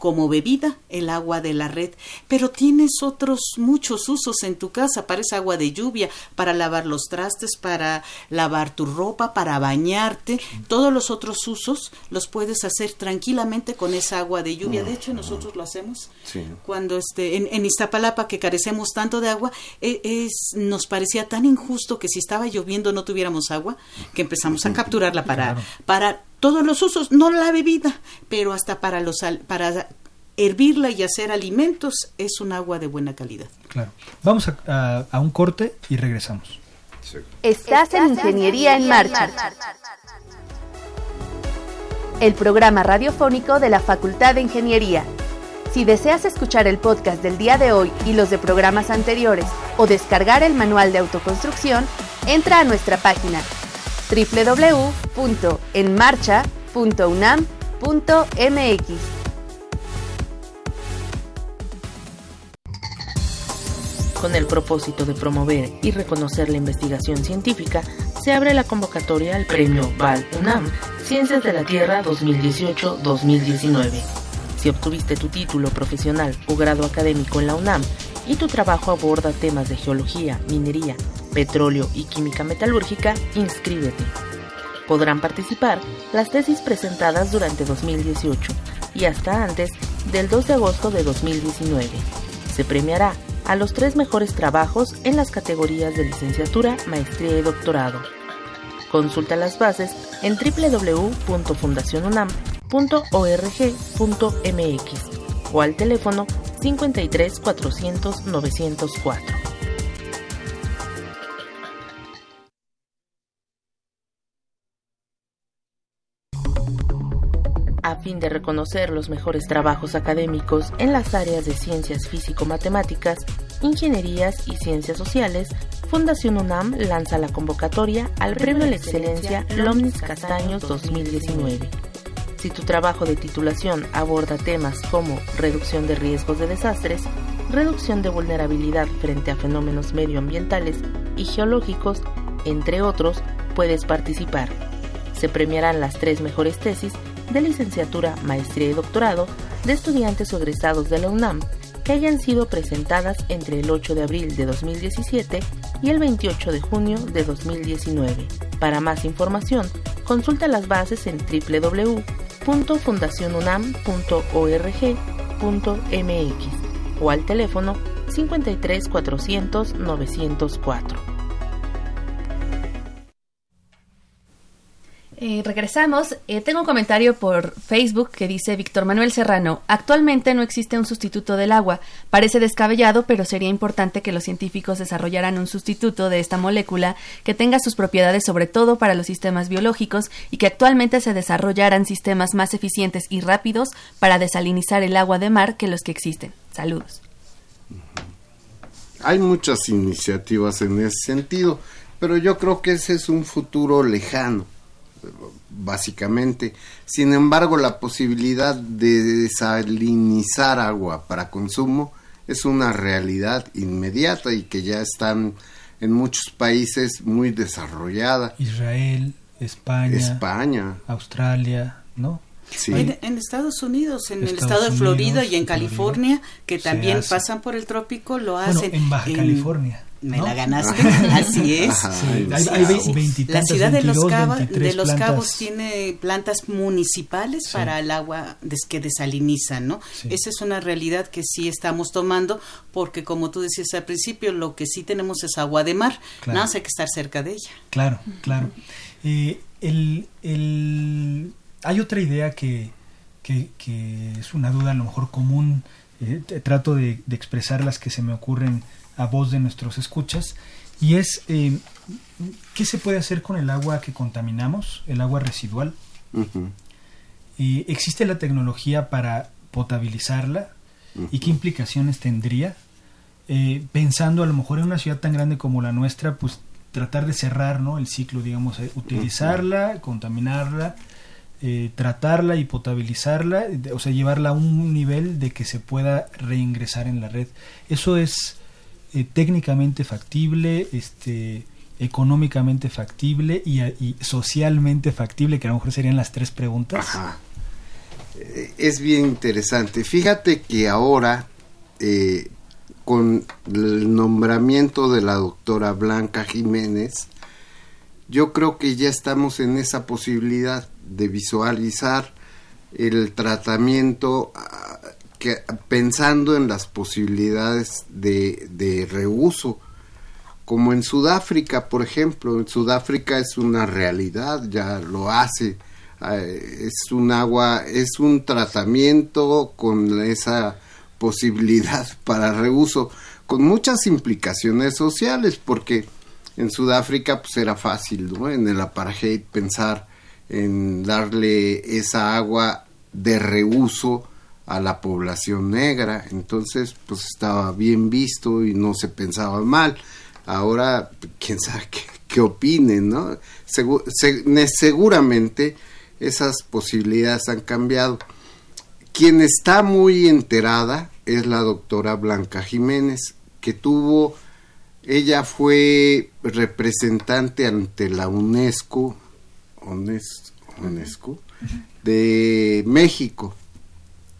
como bebida el agua de la red, pero tienes otros muchos usos en tu casa, para esa agua de lluvia, para lavar los trastes, para lavar tu ropa, para bañarte, todos los otros usos los puedes hacer tranquilamente con esa agua de lluvia. De hecho, nosotros lo hacemos cuando este, en, en, Iztapalapa, que carecemos tanto de agua, e, es, nos parecía tan injusto que si estaba lloviendo no tuviéramos agua, que empezamos a capturarla para, para todos los usos, no la bebida, pero hasta para los para hervirla y hacer alimentos es un agua de buena calidad. Claro. Vamos a, un corte y regresamos. Estás en Ingeniería en Marcha. El programa radiofónico de la Facultad de Ingeniería. Si deseas escuchar el podcast del día de hoy y los de programas anteriores o descargar el manual de autoconstrucción, entra a nuestra página www.enmarcha.unam.mx. Con el propósito de promover y reconocer la investigación científica, se abre la convocatoria al Premio Val UNAM Ciencias de la Tierra 2018-2019. Si obtuviste tu título profesional o grado académico en la UNAM y tu trabajo aborda temas de geología, minería, petróleo y química metalúrgica, inscríbete. Podrán participar las tesis presentadas durante 2018 y hasta antes del 2 de agosto de 2019. Se premiará a los tres mejores trabajos en las categorías de licenciatura, maestría y doctorado. Consulta las bases en www.fundacionunam.org.mx o al teléfono 53 400 904. Fin de reconocer los mejores trabajos académicos en las áreas de ciencias físico-matemáticas, ingenierías y ciencias sociales, Fundación UNAM lanza la convocatoria al Premio la Excelencia Lomnis Castaños 2019. Si tu trabajo de titulación aborda temas como reducción de riesgos de desastres, reducción de vulnerabilidad frente a fenómenos medioambientales y geológicos, entre otros, puedes participar. Se premiarán las tres mejores tesis de licenciatura, maestría y doctorado de estudiantes o egresados de la UNAM que hayan sido presentadas entre el 8 de abril de 2017 y el 28 de junio de 2019. Para más información, consulta las bases en www.fundacionunam.org.mx o al teléfono 53 400 904. Eh, regresamos. Eh, tengo un comentario por Facebook que dice Víctor Manuel Serrano. Actualmente no existe un sustituto del agua. Parece descabellado, pero sería importante que los científicos desarrollaran un sustituto de esta molécula que tenga sus propiedades sobre todo para los sistemas biológicos y que actualmente se desarrollaran sistemas más eficientes y rápidos para desalinizar el agua de mar que los que existen. Saludos. Hay muchas iniciativas en ese sentido, pero yo creo que ese es un futuro lejano básicamente. Sin embargo, la posibilidad de desalinizar agua para consumo es una realidad inmediata y que ya están en muchos países muy desarrollada. Israel, España, España, Australia, ¿no? En, Estados Unidos, en el estado de Florida y en California, que también pasan por el trópico, lo hacen. en Baja California. Me la ganaste, así es. la ciudad de Los, Cabos, de los Cabos tiene plantas municipales para el agua que desalinizan, ¿no? Esa es una realidad que sí estamos tomando porque como tú decías al principio, lo que sí tenemos es agua de mar, nada más hay que estar cerca de ella. Claro, claro. Eh, el, el, hay otra idea que, que, es una duda a lo mejor común, eh, trato de, de expresar las que se me ocurren a voz de nuestros escuchas y es eh, qué se puede hacer con el agua que contaminamos, el agua residual. ¿Existe la tecnología para potabilizarla? ¿Y qué implicaciones tendría? Eh, pensando a lo mejor en una ciudad tan grande como la nuestra, pues tratar de cerrar ¿no? el ciclo, digamos, eh, utilizarla, contaminarla, tratarla y potabilizarla, o sea, llevarla a un nivel de que se pueda reingresar en la red. Eso es eh, técnicamente factible, este, económicamente factible y, socialmente factible, que a lo mejor serían las tres preguntas. Eh, es bien interesante. Fíjate que ahora, eh, con el nombramiento de la doctora Blanca Jiménez, yo creo que ya estamos en esa posibilidad de visualizar el tratamiento pensando en las posibilidades de, de reuso, como en Sudáfrica, por ejemplo, en Sudáfrica es una realidad, ya lo hace, eh, es un agua, es un tratamiento con esa posibilidad para reuso, con muchas implicaciones sociales, porque en Sudáfrica pues era fácil, ¿no? En el apartheid pensar en darle esa agua de reuso a la población negra, entonces pues estaba bien visto y no se pensaba mal. Ahora, quién sabe qué, opinen, ¿no? seguramente esas posibilidades han cambiado. Quien está muy enterada es la doctora Blanca Jiménez, que tuvo, ella fue representante ante la UNESCO, UNESCO de México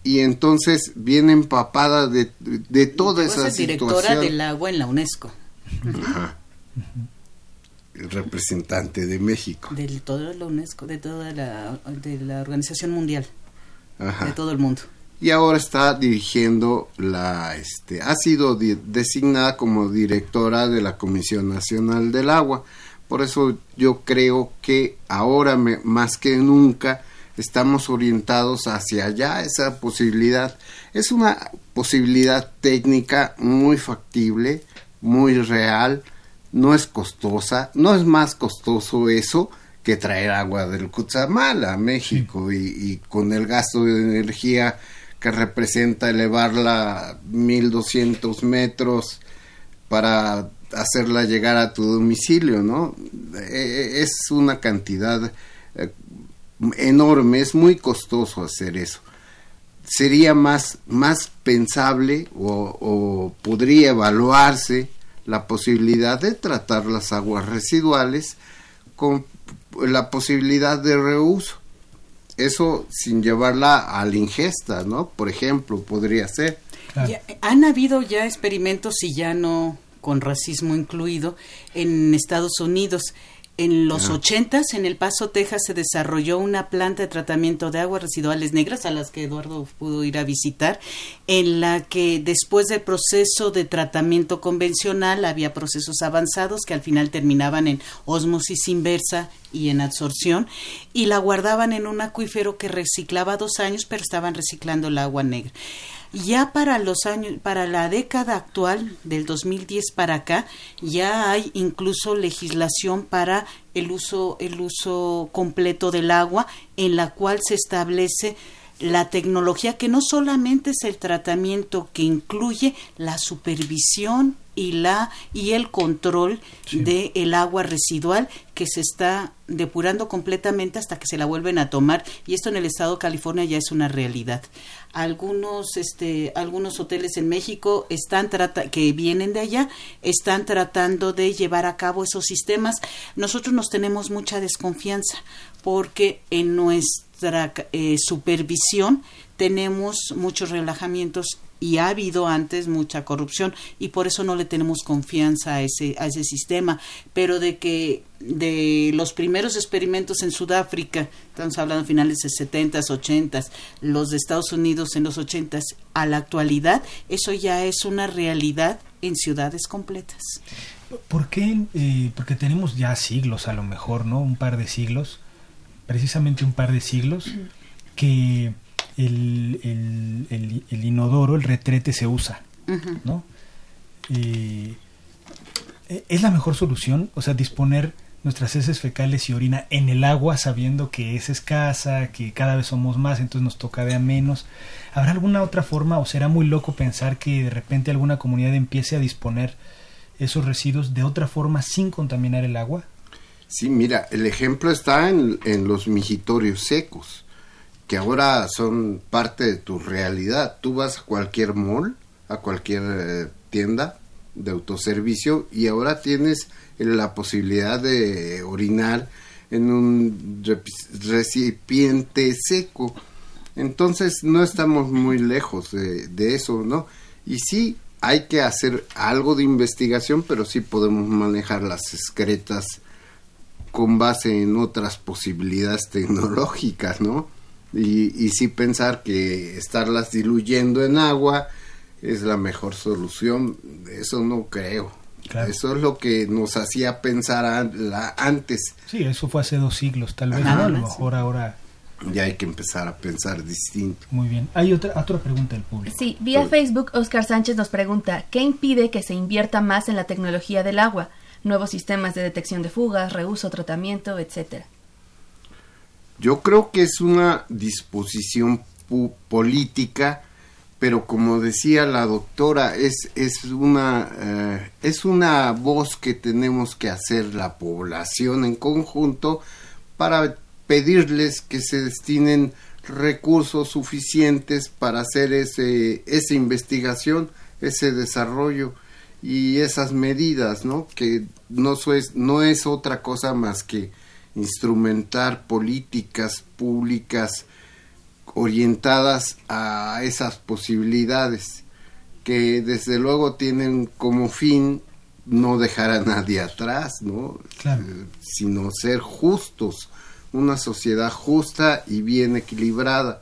y entonces viene empapada de, de toda esa situación. directora del agua en la UNESCO. Ajá. representante de México. De toda la UNESCO, de toda la, de la Organización Mundial. Ajá. De todo el mundo. Y ahora está dirigiendo la, este, ha sido designada como directora de la Comisión Nacional del Agua. Por eso yo creo que ahora más que nunca estamos orientados hacia allá, esa posibilidad. Es una posibilidad técnica muy factible, muy real, no es costosa, no es más costoso eso que traer agua del Cuzamal a México y, y, con el gasto de energía que representa elevarla 1200 metros para hacerla llegar a tu domicilio, ¿no? E, e, es una cantidad eh, enorme, es muy costoso hacer eso. Sería más, más pensable o, o podría evaluarse la posibilidad de tratar las aguas residuales con la posibilidad de reuso. Eso sin llevarla a la ingesta, ¿no? Por ejemplo, podría ser. han habido ya experimentos y ya no con racismo incluido en Estados Unidos en los ochentas, en El Paso, Texas, se desarrolló una planta de tratamiento de aguas residuales negras a las que Eduardo pudo ir a visitar, en la que después del proceso de tratamiento convencional había procesos avanzados que al final terminaban en osmosis inversa y en absorción, y la guardaban en un acuífero que reciclaba dos años, pero estaban reciclando el agua negra. Ya para los años, para la década actual, del 2010 para acá, ya hay incluso legislación para el uso, el uso completo del agua, en la cual se establece la tecnología que no solamente es el tratamiento que incluye la supervisión y la y el control de el agua residual que se está depurando completamente hasta que se la vuelven a tomar y esto en el estado de California ya es una realidad. Algunos este algunos hoteles en México están trata que vienen de allá están tratando de llevar a cabo esos sistemas. Nosotros nos tenemos mucha desconfianza porque en eh, supervisión tenemos muchos relajamientos y ha habido antes mucha corrupción y por eso no le tenemos confianza a ese a ese sistema pero de que de los primeros experimentos en Sudáfrica estamos hablando finales de 70s 80s los de Estados Unidos en los 80s a la actualidad eso ya es una realidad en ciudades completas ¿Por qué? Eh, porque tenemos ya siglos a lo mejor, ¿no? Un par de siglos, precisamente un par de siglos, que el, el, inodoro, el retrete se usa, ¿no? Eh, ¿Es la mejor solución? O sea, disponer nuestras heces fecales y orina en el agua sabiendo que es escasa, que cada vez somos más, entonces nos toca de a menos. ¿Habrá alguna otra forma o será muy loco pensar que de repente alguna comunidad empiece a disponer esos residuos de otra forma sin contaminar el agua? Sí, mira, el ejemplo está en, en los mijitorios secos que ahora son parte de tu realidad. Tú vas a cualquier mall, a cualquier eh, tienda de autoservicio y ahora tienes la posibilidad de orinar en un recipiente seco. Entonces no estamos muy lejos de, de, eso, ¿no? Y sí hay que hacer algo de investigación, pero sí podemos manejar las excretas con base en otras posibilidades tecnológicas, ¿no? y, y sí pensar que estarlas diluyendo en agua es la mejor solución, eso no creo. Eso es lo que nos hacía pensar antes. Sí, eso fue hace dos siglos, tal vez. A lo mejor ahora ya hay que empezar a pensar distinto. Muy bien. Hay otra, otra pregunta del público. Sí, vía Facebook, Oscar Sánchez nos pregunta, ¿qué impide que se invierta más en la tecnología del agua? Nuevos sistemas de detección de fugas, reuso, tratamiento, etcétera. Yo creo que es una disposición política, pero como decía la doctora, es, es, una, eh, es una voz que tenemos que hacer la población en conjunto para pedirles que se destinen recursos suficientes para hacer ese, esa investigación, ese desarrollo y esas medidas, ¿no? Que no es, no es otra cosa más que instrumentar políticas públicas orientadas a esas posibilidades que desde luego tienen como fin no dejar a nadie atrás, ¿no? Eh, sino ser justos, una sociedad justa y bien equilibrada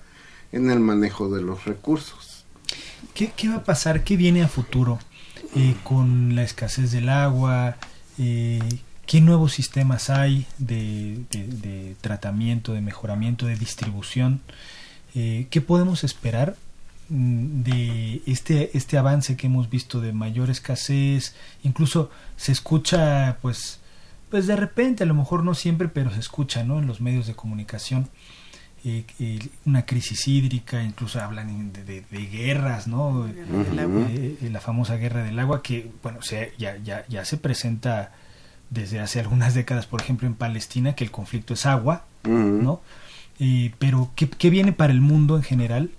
en el manejo de los recursos. ¿Qué, qué va a pasar? ¿Qué viene a futuro eh, con la escasez del agua? Eh, ¿Qué nuevos sistemas hay de, tratamiento, de mejoramiento, de distribución? Eh, ¿Qué podemos esperar mm, de este, este avance que hemos visto de mayor escasez? Incluso se escucha, pues, pues de repente, a lo mejor no siempre, pero se escucha, ¿no? En los medios de comunicación. Eh, eh, una crisis hídrica, incluso hablan de, guerras, ¿no? la famosa guerra del agua que, bueno, se, ya, ya, ya se presenta desde hace algunas décadas, por ejemplo, en Palestina, que el conflicto es agua, ¿no? Eh, pero, ¿qué, viene para el mundo en general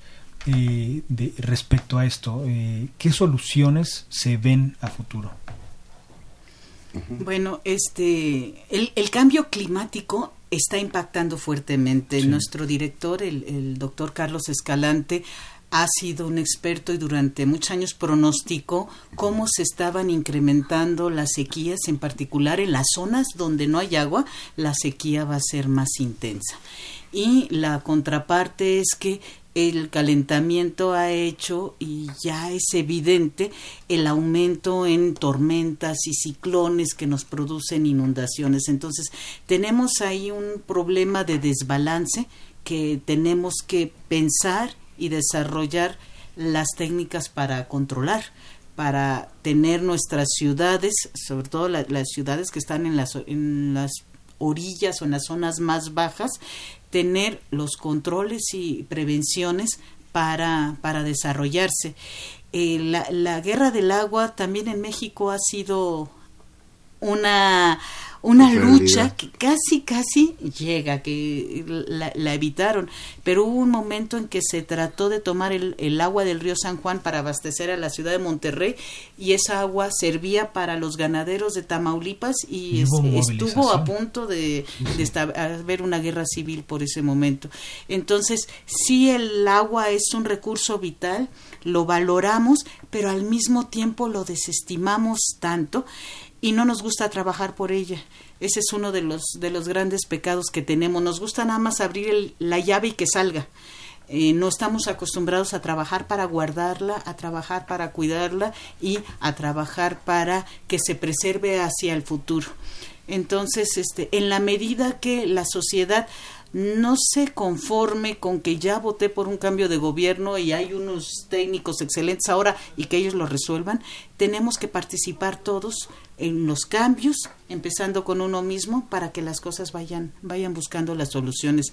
eh, de, respecto a esto? Eh, ¿Qué soluciones se ven a futuro? Bueno, este, el, cambio climático está impactando fuertemente. Nuestro director, el, el doctor Carlos Escalante, ha sido un experto y durante muchos años pronosticó cómo se estaban incrementando las sequías, en particular en las zonas donde no hay agua, la sequía va a ser más intensa. Y la contraparte es que el calentamiento ha hecho y ya es evidente el aumento en tormentas y ciclones que nos producen inundaciones. Entonces, tenemos ahí un problema de desbalance que tenemos que pensar y desarrollar las técnicas para controlar, para tener nuestras ciudades, sobre todo las ciudades que están en las, en las orillas o en las zonas más bajas, tener los controles y prevenciones para, para desarrollarse. Eh, la, la guerra del agua también en México ha sido una una lucha que casi, casi llega, que la, evitaron, pero hubo un momento en que se trató de tomar el, agua del río San Juan para abastecer a la ciudad de Monterrey y esa agua servía para los ganaderos de Tamaulipas y, estuvo a punto de, de haber una guerra civil por ese momento. Entonces, sí el agua es un recurso vital, lo valoramos, pero al mismo tiempo lo desestimamos tanto y no nos gusta trabajar por ella. Ese es uno de los, de los grandes pecados que tenemos. Nos gusta nada más abrir la llave y que salga. Eh, no estamos acostumbrados a trabajar para guardarla, a trabajar para cuidarla y a trabajar para que se preserve hacia el futuro. Entonces, este, en la medida que la sociedad no se conforme con que ya voté por un cambio de gobierno y hay unos técnicos excelentes ahora y que ellos lo resuelvan, tenemos que participar todos en los cambios, empezando con uno mismo para que las cosas vayan vayan buscando las soluciones.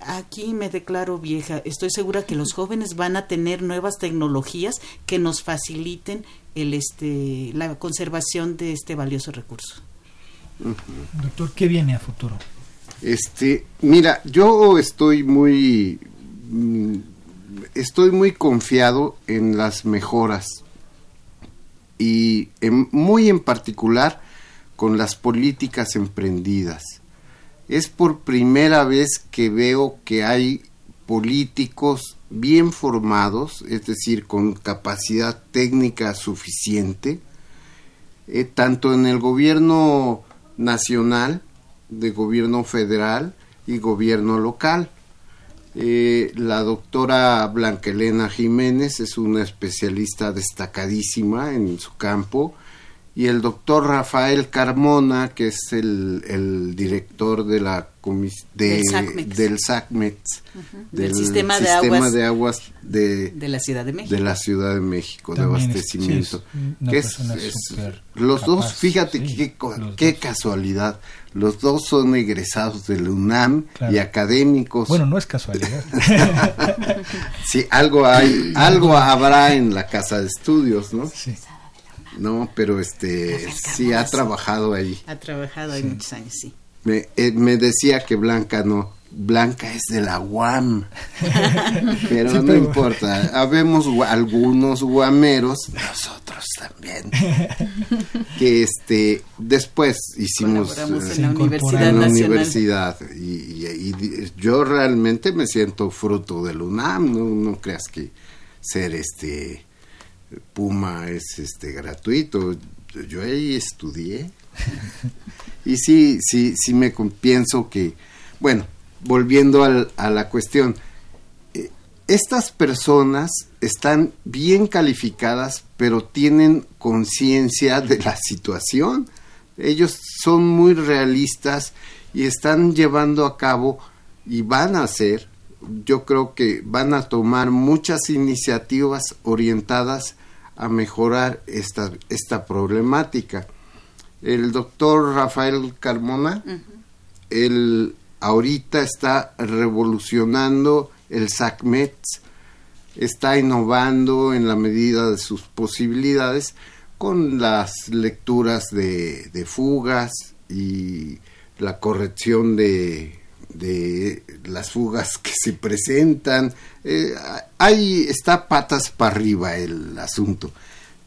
Aquí me declaro vieja, estoy segura que los jóvenes van a tener nuevas tecnologías que nos faciliten el este la conservación de este valioso recurso. Doctor, ¿qué viene a futuro? Este, mira, yo estoy muy mm, estoy muy confiado en las mejoras y muy en particular con las políticas emprendidas. Es por primera vez que veo que hay políticos bien formados, es decir, con capacidad técnica suficiente, eh, tanto en el gobierno nacional de gobierno federal y gobierno local. Eh, la doctora Blanca Elena Jiménez es una especialista destacadísima en su campo y el doctor Rafael Carmona, que es el, director de la del SACMET, del, sistema, de, aguas, de, la Ciudad de México, de, la Ciudad de, México, de abastecimiento. los dos, fíjate qué, casualidad, los dos son egresados del UNAM y académicos. Bueno, no es casualidad. sí, algo hay, algo habrá en la casa de estudios, ¿no? Sí. No, pero este sí ha trabajado ahí. Ha trabajado ahí muchos años, sí. Me, eh, me decía que Blanca no Blanca es de la UAM. Pero no importa, habemos algunos guameros, nosotros también, que este después hicimos en la Universidad, universidad y, yo realmente me siento fruto del UNAM, no, no creas que ser este Puma es este gratuito, yo ahí estudié y sí, sí, sí me pienso que, bueno, volviendo a la cuestión, eh, estas personas están bien calificadas, pero tienen conciencia de la situación. Ellos son muy realistas y están llevando a cabo y van a hacer, yo creo que van a tomar muchas iniciativas orientadas a mejorar esta, esta problemática. El doctor Rafael Carmona, él ahorita está revolucionando el SACMET, está innovando en la medida de sus posibilidades con las lecturas de, fugas y la corrección de, de, las fugas que se presentan. Eh, ahí está patas para arriba el asunto.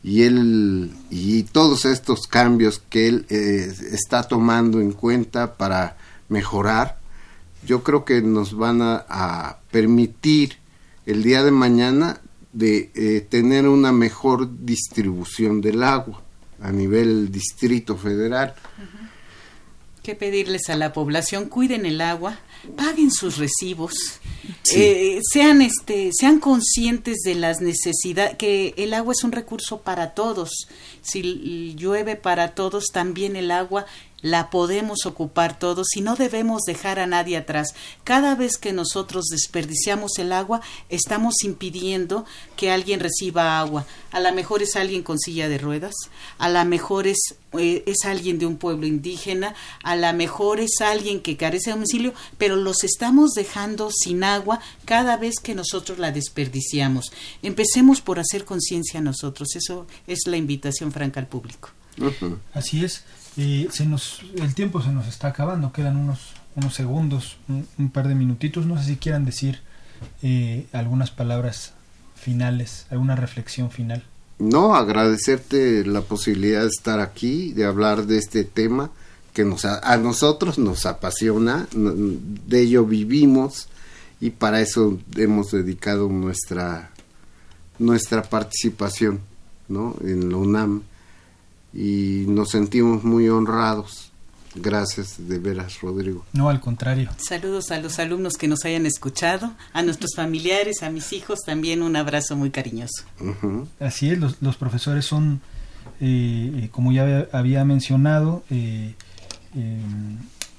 Y él y todos estos cambios que él eh, está tomando en cuenta para mejorar yo creo que nos van a, permitir el día de mañana de eh, tener una mejor distribución del agua a nivel distrito federal. Que pedirles a la población cuiden el agua, paguen sus recibos, eh, sean este, sean conscientes de las necesidades, que el agua es un recurso para todos. Si llueve para todos, también el agua la podemos ocupar todos y no debemos dejar a nadie atrás. Cada vez que nosotros desperdiciamos el agua, estamos impidiendo que alguien reciba agua. A lo mejor es alguien con silla de ruedas, a lo mejor es, eh, es alguien de un pueblo indígena, a lo mejor es alguien que carece de domicilio, pero los estamos dejando sin agua cada vez que nosotros la desperdiciamos. Empecemos por hacer conciencia nosotros. Eso es la invitación franca al público. Así es. Y se nos, el tiempo se nos está acabando, quedan unos, unos segundos, un, par de minutitos. No sé si quieran decir eh, algunas palabras finales, alguna reflexión final. No, agradecerte la posibilidad de estar aquí, de hablar de este tema que nos, a, nosotros nos apasiona, de ello vivimos y para eso hemos dedicado nuestra, nuestra participación ¿no? en la UNAM y nos sentimos muy honrados. Gracias de veras, Rodrigo. No, al contrario. Saludos a los alumnos que nos hayan escuchado, a nuestros familiares, a mis hijos, también un abrazo muy cariñoso. Así es, los, los profesores son, eh, eh, como ya había mencionado, eh,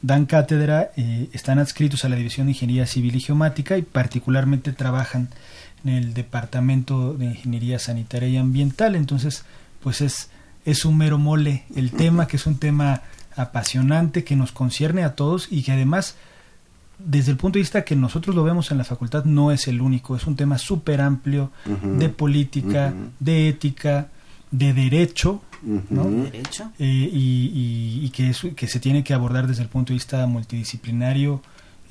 dan cátedra, están adscritos a la División de Ingeniería Civil y Geomática y particularmente trabajan en el Departamento de Ingeniería Sanitaria y Ambiental. Entonces, pues es es un mero mole el tema, que es un tema apasionante, que nos concierne a todos y que además, desde el punto de vista que nosotros lo vemos en la facultad, no es el único, es un tema súper amplio de política, de ética, de derecho, ¿no? ¿Derecho? Eh, y, que, que se tiene que abordar desde el punto de vista multidisciplinario.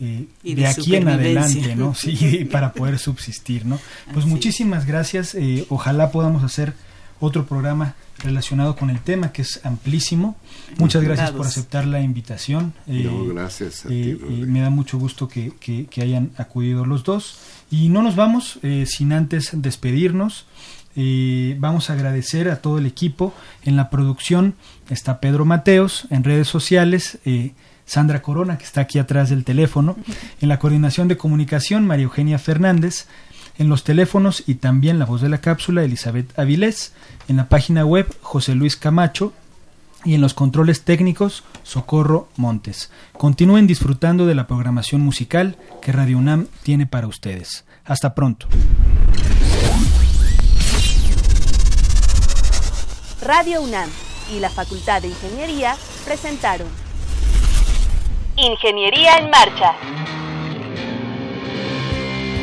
Eh, de, aquí en adelante, ¿no? Sí, para poder subsistir, ¿no? Pues muchísimas gracias. Eh, ojalá podamos hacer otro programa relacionado con el tema que es amplísimo. Muchas gracias por aceptar la invitación. Eh, gracias. Eh, eh, me da mucho gusto que, que, hayan acudido los dos. Y no nos vamos sin antes despedirnos. vamos a agradecer a todo el equipo. En la producción está Pedro Mateos, en redes sociales. Sandra Corona, que está aquí atrás del teléfono. En la coordinación de comunicación, María Eugenia Fernández. En los teléfonos y también la voz de la cápsula, Elizabeth Avilés en la página web José Luis Camacho y en los controles técnicos Socorro Montes. Continúen disfrutando de la programación musical que Radio UNAM tiene para ustedes. Hasta pronto. Radio UNAM y la Facultad de Ingeniería presentaron Ingeniería en Marcha.